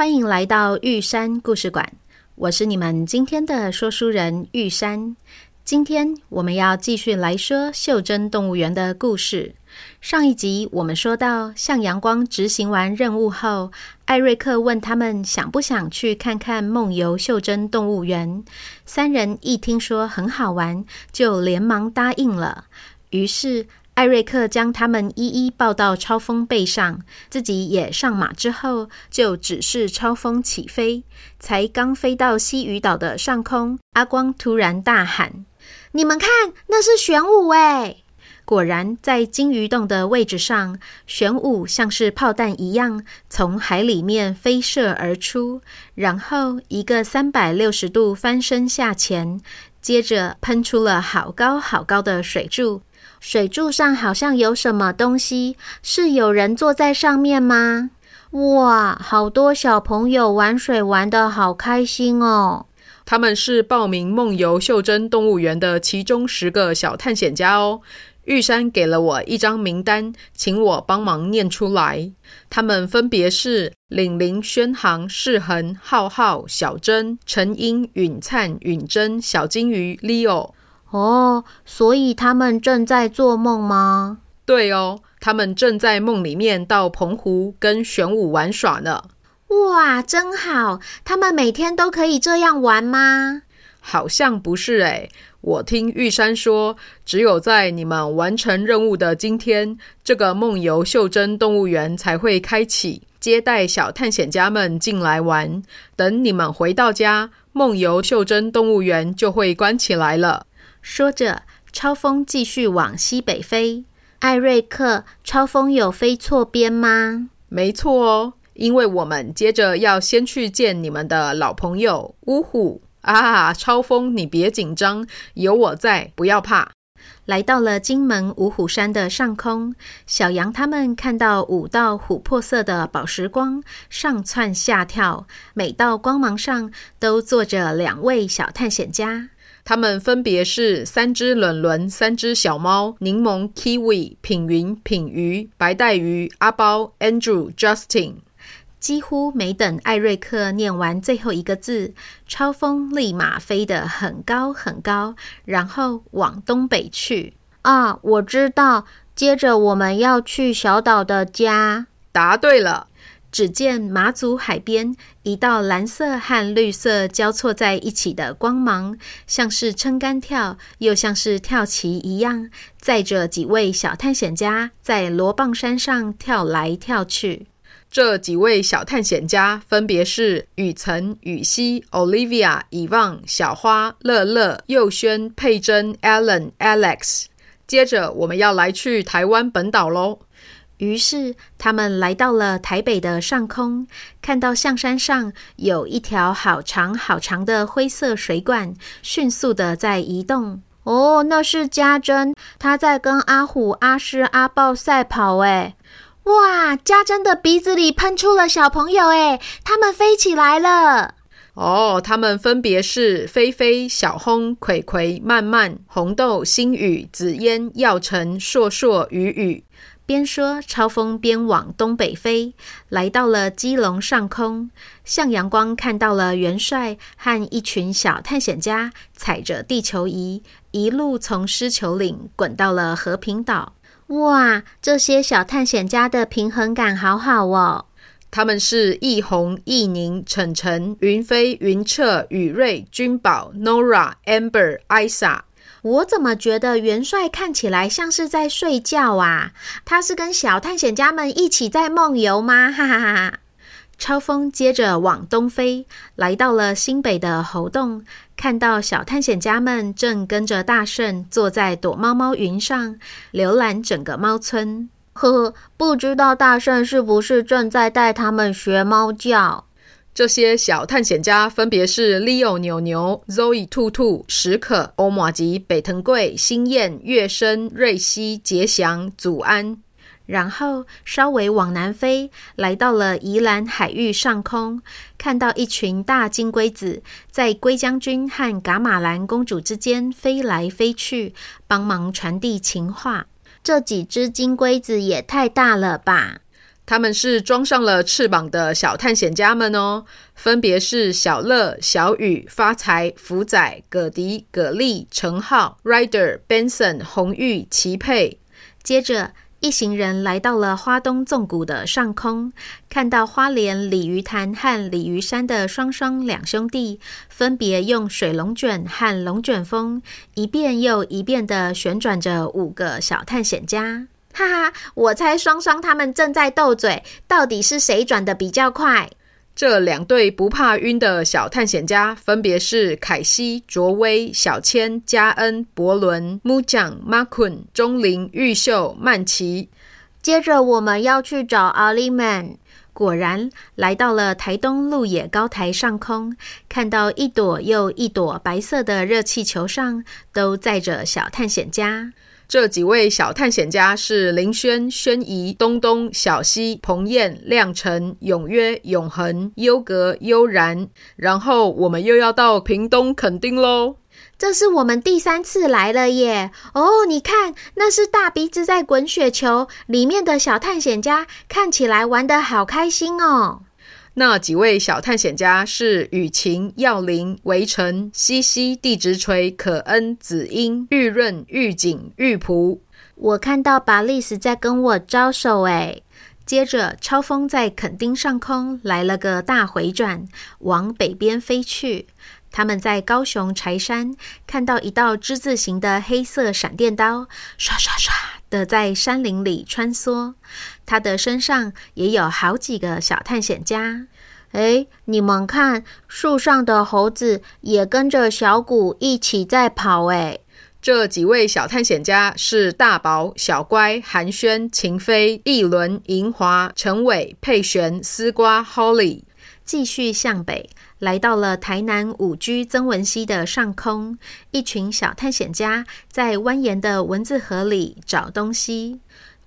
欢迎来到玉山故事馆。我是你们今天的说书人玉山。今天我们要继续来说袖珍动物园的故事。上一集我们说到，向阳光执行完任务后，艾瑞克问他们想不想去看看梦游袖珍动物园。三人一听说很好玩，就连忙答应了。于是艾瑞克将他们一一抱到超风背上，自己也上马之后，就指示超风起飞。才刚飞到西屿岛的上空，阿光突然大喊。你们看，那是玄武哎！果然，在鲸鱼洞的位置上，玄武像是炮弹一样从海里面飞射而出，然后一个三百六十度翻身下潜，接着喷出了好高好高的水柱。水柱上好像有什么东西，是有人坐在上面吗？哇，好多小朋友玩水玩得好开心哦！他们是报名梦游袖珍动物园的其中十个小探险家哦。玉山给了我一张名单，请我帮忙念出来。他们分别是领玲、轩航、世恒、浩浩、小珍、陈英、允灿、允珍、小金鱼、Leo。哦，所以他们正在做梦吗？对哦，他们正在梦里面到澎湖跟玄武玩耍呢。哇，真好！他们每天都可以这样玩吗？好像不是诶。我听玉山说，只有在你们完成任务的今天，这个梦游袖珍动物园才会开启，接待小探险家们进来玩。等你们回到家，梦游袖珍动物园就会关起来了。说着，超风继续往西北飞。艾瑞克，超风有飞错边吗？没错哦。因为我们接着要先去见你们的老朋友呜虎啊！超风，你别紧张，有我在，不要怕。来到了金门五虎山的上空，小羊他们看到五道琥珀色的宝石光上窜下跳，每道光芒上都坐着两位小探险家，他们分别是三只轮轮、三只小猫、柠檬、Kiwi、品云、品鱼、白带鱼、阿包、Andrew、Justin。几乎没等艾瑞克念完最后一个字，超风立马飞得很高很高，然后往东北去。啊，我知道，接着我们要去小岛的家。答对了。只见马祖海边一道蓝色和绿色交错在一起的光芒，像是撑杆跳，又像是跳棋一样，载着几位小探险家在螺棒山上跳来跳去。这几位小探险家分别是雨岑、雨熙、Olivia、以望、小花、乐乐、佑轩、佩珍、Alan、Alex。接着，我们要来去台湾本岛喽。于是，他们来到了台北的上空，看到象山上有一条好长好长的灰色水管，迅速的在移动。哦，那是家珍，她在跟阿虎、阿狮、阿豹赛跑，哎。哇！家珍的鼻子里喷出了小朋友，哎，他们飞起来了。哦，他们分别是菲菲、小轰、葵葵、曼曼、红豆、星宇、紫嫣、耀晨、硕硕、雨雨。边说，超风边往东北飞，来到了基隆上空。向阳光看到了元帅和一群小探险家，踩着地球仪，一路从狮球岭滚到了和平岛。哇，这些小探险家的平衡感好好哦！他们是易红、易宁、晨晨、云飞、云彻、雨瑞、君宝、Nora、Amber、Isa。我怎么觉得元帅看起来像是在睡觉啊？他是跟小探险家们一起在梦游吗？哈哈哈哈！超风接着往东飞，来到了新北的猴洞，看到小探险家们正跟着大圣坐在躲猫猫云上，浏览整个猫村。呵呵，不知道大圣是不是正在带他们学猫叫？这些小探险家分别是 Leo 牛牛、Zoe 兔兔、史可、欧玛吉、北藤贵、星燕、月生、瑞希、杰祥、祖安。然后稍微往南飞，来到了宜兰海域上空，看到一群大金龟子在龟将军和噶玛兰公主之间飞来飞去，帮忙传递情话。这几只金龟子也太大了吧！他们是装上了翅膀的小探险家们哦，分别是小乐、小雨、发财、福仔、葛迪、葛丽、程浩、Rider、Benson、红玉、齐佩。接着，一行人来到了花东纵谷的上空，看到花莲鲤鱼潭和鲤鱼山的双双两兄弟，分别用水龙卷和龙卷风一遍又一遍地旋转着五个小探险家。哈哈，我猜双双他们正在斗嘴，到底是谁转的比较快？这两对不怕晕的小探险家分别是凯西、卓威、小千、嘉恩、伯伦、木匠、马坤、钟灵、玉秀、曼琪。接着我们要去找阿里曼。果然来到了台东鹿野高台上空，看到一朵又一朵白色的热气球上都载着小探险家。这几位小探险家是林轩、轩怡、东东、小溪、彭燕、亮成、永约、永恒、优格、悠然。然后我们又要到屏东垦丁喽。这是我们第三次来了耶！哦，你看，那是大鼻子在滚雪球，里面的小探险家看起来玩得好开心哦。那几位小探险家是雨晴、耀林、围城、西西、地直锤、可恩、子英、玉润、玉景、玉璞。我看到巴利斯在跟我招手诶。接着，超风在垦丁上空来了个大回转，往北边飞去。他们在高雄柴山看到一道之字形的黑色闪电刀，刷刷刷的在山林里穿梭。他的身上也有好几个小探险家。哎，你们看，树上的猴子也跟着小鼓一起在跑。哎，这几位小探险家是大宝、小乖、寒暄、秦飞、一轮、银华、陈伟、佩璇、丝瓜、Holly。继续向北，来到了台南五居曾文溪的上空，一群小探险家在蜿蜒的文字河里找东西。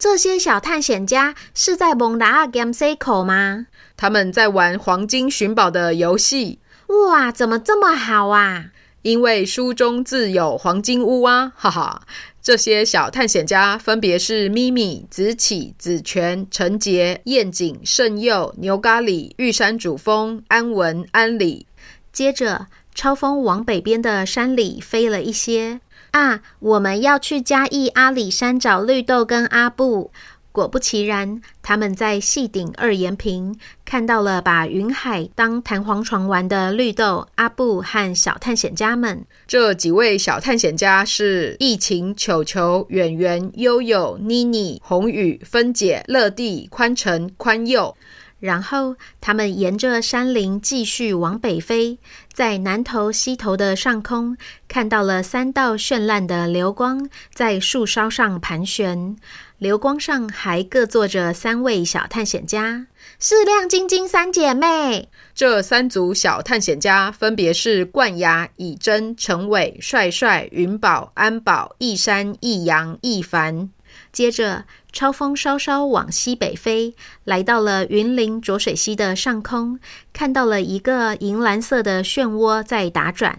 这些小探险家是在蒙达尔 Game C 口吗？他们在玩黄金寻宝的游戏。哇，怎么这么好啊？因为书中自有黄金屋啊！哈哈。这些小探险家分别是咪咪、子启、子权、陈杰、燕景、盛佑、牛咖喱、玉山主峰、安文、安里。接着，超风往北边的山里飞了一些啊！我们要去嘉义阿里山找绿豆跟阿布。果不其然，他们在细顶二延平看到了把云海当弹簧床玩的绿豆、阿布和小探险家们。这几位小探险家是疫情、球球、远远、悠悠、妮妮、红雨、芬姐、乐蒂、宽城、宽佑。然后他们沿着山林继续往北飞，在南头西头的上空看到了三道绚烂的流光在树梢上盘旋。流光上还各坐着三位小探险家，是亮晶晶三姐妹。这三组小探险家分别是冠牙、以真、陈伟、帅帅、云宝、安宝、一山、一阳、一凡。接着，超风稍稍往西北飞，来到了云林浊水溪的上空，看到了一个银蓝色的漩涡在打转。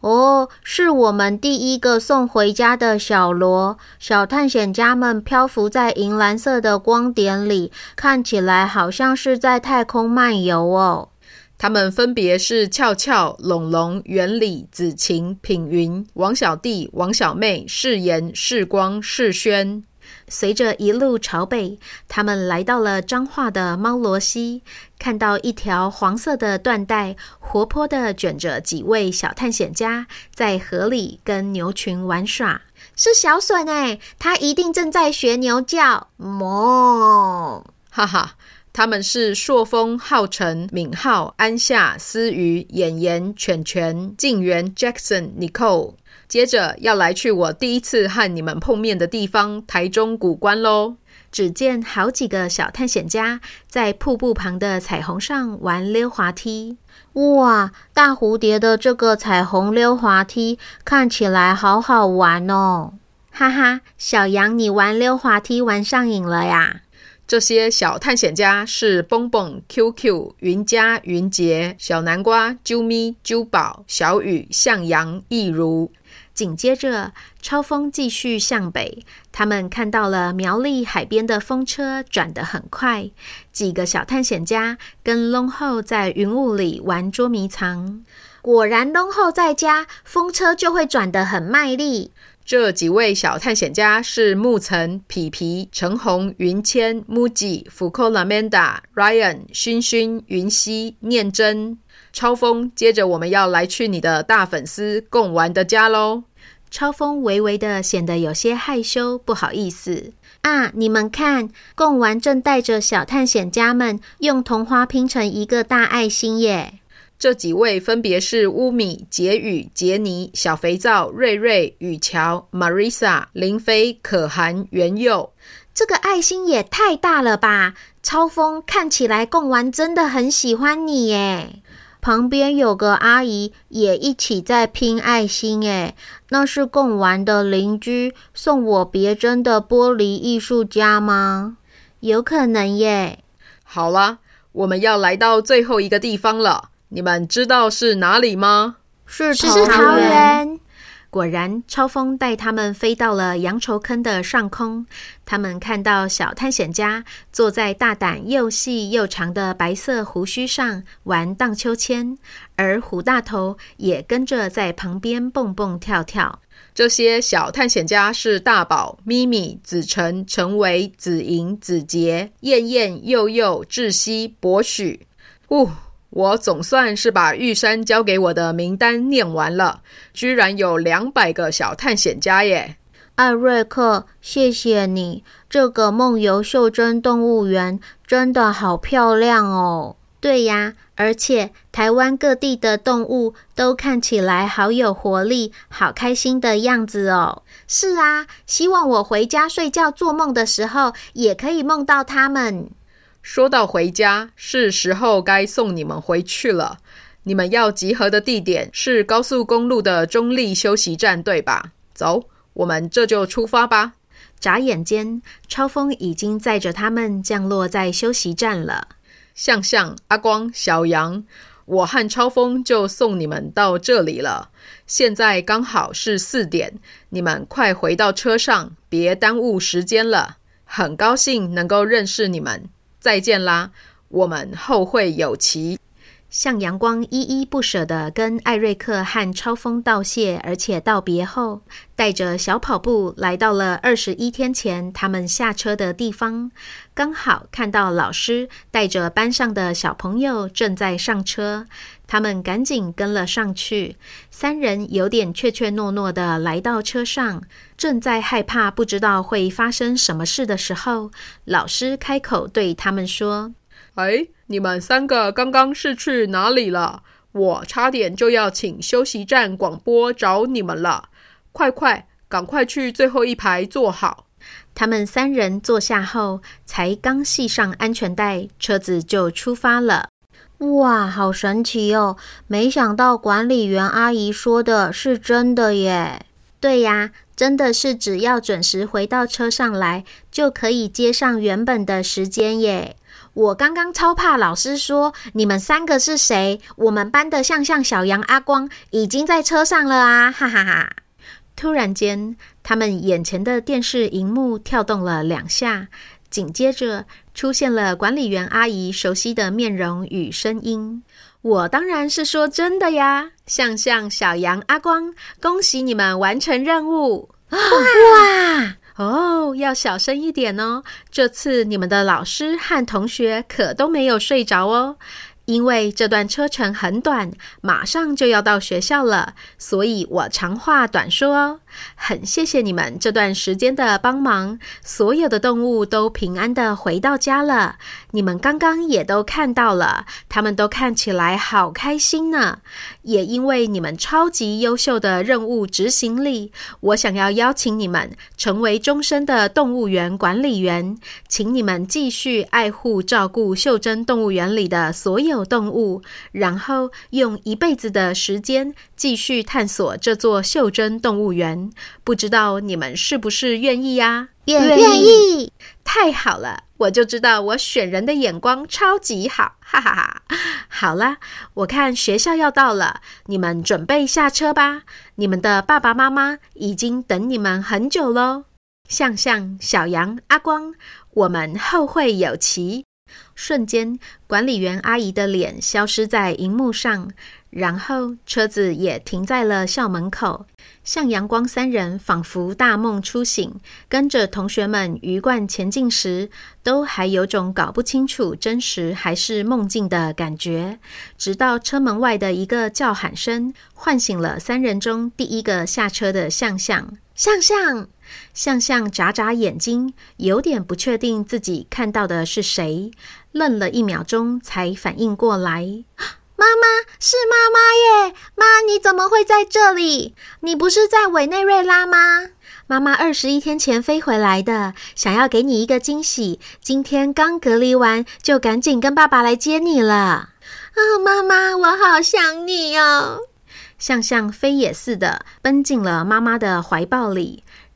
哦，是我们第一个送回家的小罗。小探险家们漂浮在银蓝色的光点里，看起来好像是在太空漫游哦。他们分别是俏俏、龙龙、原理、子晴、品云、王小弟、王小妹、世言、世光、世轩。随着一路朝北，他们来到了彰化的猫罗溪，看到一条黄色的缎带，活泼地卷着几位小探险家在河里跟牛群玩耍。是小隼哎，他一定正在学牛叫，哞！哈哈，他们是朔风、浩辰、敏浩、安夏、思瑜、演言、犬犬、静源、Jackson、Nicole。接着要来去我第一次和你们碰面的地方——台中古关喽。只见好几个小探险家在瀑布旁的彩虹上玩溜滑梯。哇，大蝴蝶的这个彩虹溜滑梯看起来好好玩哦！哈哈，小羊，你玩溜滑梯玩上瘾了呀？这些小探险家是蹦蹦、QQ、云佳、云杰、小南瓜、啾咪、啾宝、小雨、向阳、易如。紧接着，超风继续向北，他们看到了苗栗海边的风车转得很快。几个小探险家跟龙后在云雾里玩捉迷藏。果然，龙后在家，风车就会转得很卖力。这几位小探险家是木岑、皮皮、陈红、云谦、木吉、福寇、拉曼达、Ryan、熏熏、云溪、念真、超风。接着我们要来去你的大粉丝贡丸的家喽。超风微微的显得有些害羞，不好意思啊！你们看，贡丸正带着小探险家们用铜花拼成一个大爱心耶。这几位分别是乌米、杰宇、杰尼、小肥皂、瑞瑞、雨乔、Marisa、林飞、可涵、元佑。这个爱心也太大了吧！超风看起来贡丸真的很喜欢你耶。旁边有个阿姨也一起在拼爱心耶，那是贡丸的邻居送我别针的玻璃艺术家吗？有可能耶。好了，我们要来到最后一个地方了。你们知道是哪里吗？是桃园。果然，超风带他们飞到了羊稠坑的上空。他们看到小探险家坐在大胆又细又长的白色胡须上玩荡秋千，而虎大头也跟着在旁边蹦蹦跳跳。这些小探险家是大宝、咪咪、子晨、陈维、子莹、子杰、燕燕、佑佑、志熙、博许。呜。我总算是把玉山交给我的名单念完了，居然有两百个小探险家耶！艾瑞克，谢谢你，这个梦游袖珍动物园真的好漂亮哦。对呀，而且台湾各地的动物都看起来好有活力，好开心的样子哦。是啊，希望我回家睡觉做梦的时候，也可以梦到他们。说到回家，是时候该送你们回去了。你们要集合的地点是高速公路的中立休息站，对吧？走，我们这就出发吧。眨眼间，超风已经载着他们降落在休息站了。向向、阿光、小杨，我和超风就送你们到这里了。现在刚好是四点，你们快回到车上，别耽误时间了。很高兴能够认识你们。再见啦，我们后会有期。向阳光依依不舍地跟艾瑞克和超风道谢，而且道别后，带着小跑步来到了二十一天前他们下车的地方。刚好看到老师带着班上的小朋友正在上车，他们赶紧跟了上去。三人有点怯怯懦懦地来到车上。正在害怕，不知道会发生什么事的时候，老师开口对他们说：“哎，你们三个刚刚是去哪里了？我差点就要请休息站广播找你们了。快快，赶快去最后一排坐好。”他们三人坐下后，才刚系上安全带，车子就出发了。哇，好神奇哦！没想到管理员阿姨说的是真的耶。对呀。真的是只要准时回到车上来，就可以接上原本的时间耶！我刚刚超怕老师说你们三个是谁？我们班的向向、小羊、阿光已经在车上了啊！哈哈哈！突然间，他们眼前的电视荧幕跳动了两下，紧接着出现了管理员阿姨熟悉的面容与声音。我当然是说真的呀，向向、小羊、阿光，恭喜你们完成任务！哇哦，要小声一点哦，这次你们的老师和同学可都没有睡着哦。因为这段车程很短，马上就要到学校了，所以我长话短说哦。很谢谢你们这段时间的帮忙，所有的动物都平安地回到家了。你们刚刚也都看到了，他们都看起来好开心呢。也因为你们超级优秀的任务执行力，我想要邀请你们成为终身的动物园管理员，请你们继续爱护照顾袖珍动物园里的所。有动物，然后用一辈子的时间继续探索这座袖珍动物园，不知道你们是不是愿意呀？愿意！太好了，我就知道我选人的眼光超级好，哈哈哈！好了，我看学校要到了，你们准备下车吧。你们的爸爸妈妈已经等你们很久喽。向向、小羊、阿光，我们后会有期。瞬间，管理员阿姨的脸消失在荧幕上，然后车子也停在了校门口。向阳光三人仿佛大梦初醒，跟着同学们鱼贯前进时，都还有种搞不清楚真实还是梦境的感觉。直到车门外的一个叫喊声，唤醒了三人中第一个下车的向向。向向，向向眨眨眼睛，有点不确定自己看到的是谁，愣了一秒钟才反应过来。妈妈，是妈妈耶！妈，你怎么会在这里？你不是在委内瑞拉吗？妈妈二十一天前飞回来的，想要给你一个惊喜。今天刚隔离完，就赶紧跟爸爸来接你了。啊、妈妈，我好想你哦！向向飞也似的奔进了妈妈的怀抱里，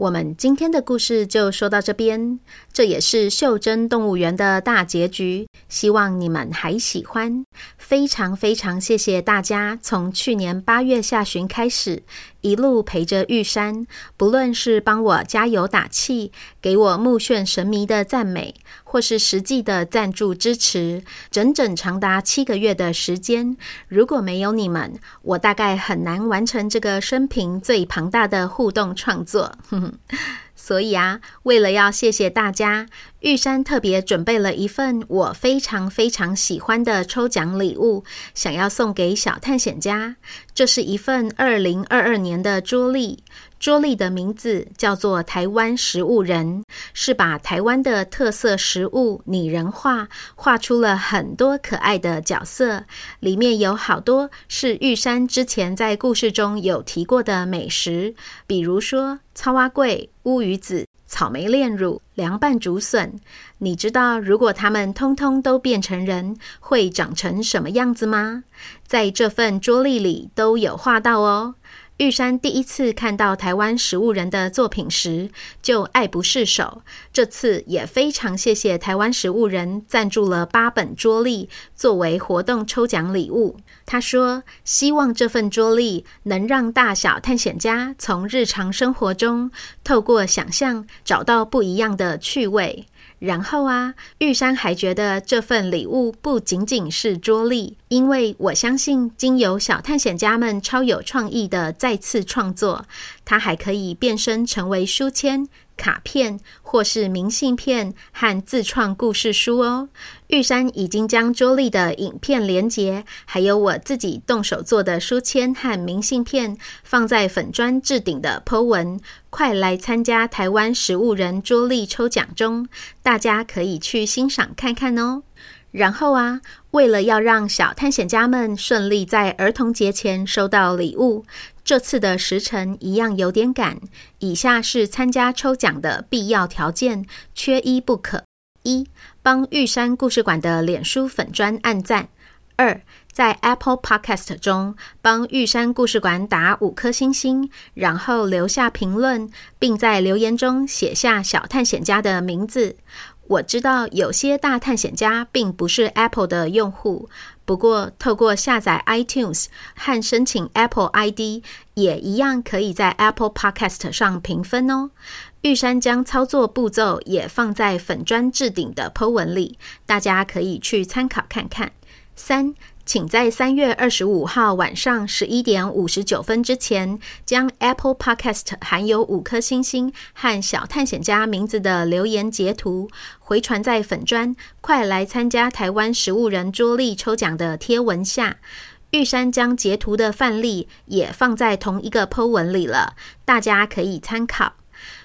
我们今天的故事就说到这边，这也是袖珍动物园的大结局。希望你们还喜欢，非常非常谢谢大家从去年八月下旬开始一路陪着玉山，不论是帮我加油打气，给我目眩神迷的赞美，或是实际的赞助支持，整整长达七个月的时间。如果没有你们，我大概很难完成这个生平最庞大的互动创作。所以啊，为了要谢谢大家，玉山特别准备了一份我非常非常喜欢的抽奖礼物，想要送给小探险家。这是一份二零二二年的桌历。桌历的名字叫做“台湾食物人”，是把台湾的特色食物拟人化，画出了很多可爱的角色。里面有好多是玉山之前在故事中有提过的美食，比如说草仔粿、乌鱼子、草莓炼乳、凉拌竹笋。你知道如果它们通通都变成人，会长成什么样子吗？在这份桌历里都有画到哦。玉山第一次看到台湾食物人的作品时，就爱不释手。这次也非常谢谢台湾食物人赞助了八本桌历，作为活动抽奖礼物。他说：“希望这份桌历能让大小探险家从日常生活中透过想象找到不一样的趣味。”然后啊，玉山还觉得这份礼物不仅仅是桌历，因为我相信经由小探险家们超有创意的再次创作，它还可以变身成为书签。卡片或是明信片和自创故事书哦。玉山已经将桌历的影片连结，还有我自己动手做的书签和明信片放在粉砖置顶的 po 文，快来参加台湾食物人桌历抽奖中，大家可以去欣赏看看哦。然后啊，为了要让小探险家们顺利在儿童节前收到礼物。这次的时程一样有点赶，以下是参加抽奖的必要条件，缺一不可：一、帮玉山故事馆的脸书粉专按赞；二、在 Apple Podcast 中帮玉山故事馆打五颗星星，然后留下评论，并在留言中写下小探险家的名字。我知道有些大探险家并不是 Apple 的用户，不过透过下载 iTunes 和申请 Apple ID，也一样可以在 Apple Podcast 上评分哦。玉山将操作步骤也放在粉砖置顶的 po 文里，大家可以去参考看看。三。请在三月二十五号晚上十一点五十九分之前，将 Apple Podcast 含有五颗星星和小探险家名字的留言截图回传在粉专，快来参加台湾食物人桌历抽奖的贴文下。玉山将截图的范例也放在同一个 po 文里了，大家可以参考。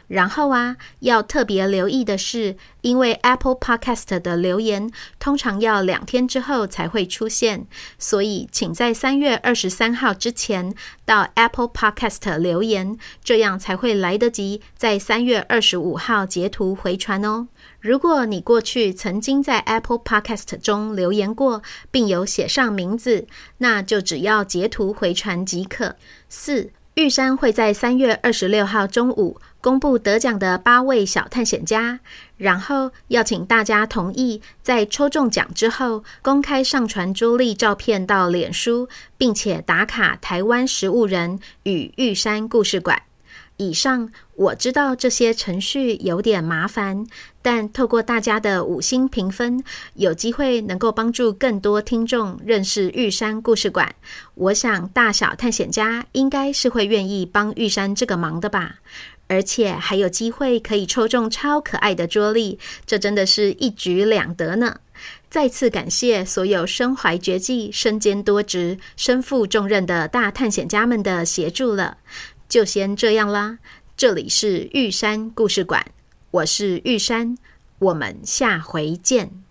然后啊，要特别留意的是，因为 Apple Podcast 的留言通常要两天之后才会出现，所以请在三月二十三号之前到 Apple Podcast 留言，这样才会来得及在三月二十五号截图回传哦。如果你过去曾经在 Apple Podcast 中留言过，并有写上名字，那就只要截图回传即可。四，玉山会在三月二十六号中午。公布得奖的八位小探险家，然后要请大家同意，在抽中奖之后公开上传朱莉照片到脸书，并且打卡台湾食物人与玉山故事馆。以上我知道这些程序有点麻烦，但透过大家的五星评分，有机会能够帮助更多听众认识玉山故事馆。我想大小探险家应该是会愿意帮玉山这个忙的吧。而且还有机会可以抽中超可爱的桌历，这真的是一举两得呢！再次感谢所有身怀绝技、身兼多职、身负重任的大探险家们的协助了。就先这样啦，这里是玉山故事馆，我是玉山，我们下回见。